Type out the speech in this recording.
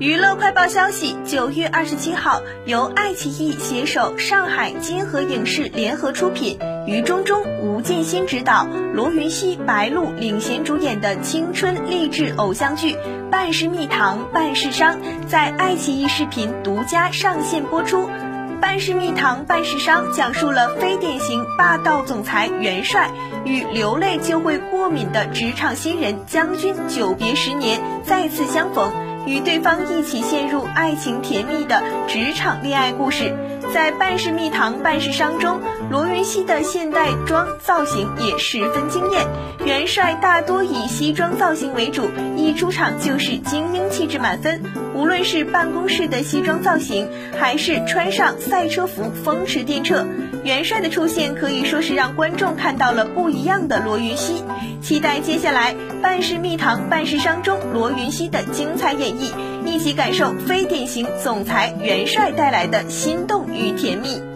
娱乐快报消息：九月二十七号，由爱奇艺携手上海金河影视联合出品，于中中、吴建新执导，罗云熙、白鹿领衔主演的青春励志偶像剧《半是蜜糖半是伤》在爱奇艺视频独家上线播出。《半是蜜糖半是伤》讲述了非典型霸道总裁元帅与流泪就会过敏的职场新人将军久别十年再次相逢。与对方一起陷入爱情甜蜜的职场恋爱故事，在半是蜜糖半是伤中，罗云熙的现代装造型也十分惊艳。元帅大多以西装造型为主，一出场就是精英气质满分。无论是办公室的西装造型，还是穿上赛车服风驰电掣，元帅的出现可以说是让观众看到了不一样的罗云熙。期待接下来半是蜜糖半是伤中罗云熙的精彩演绎，一起感受非典型总裁元帅带来的心动与甜蜜。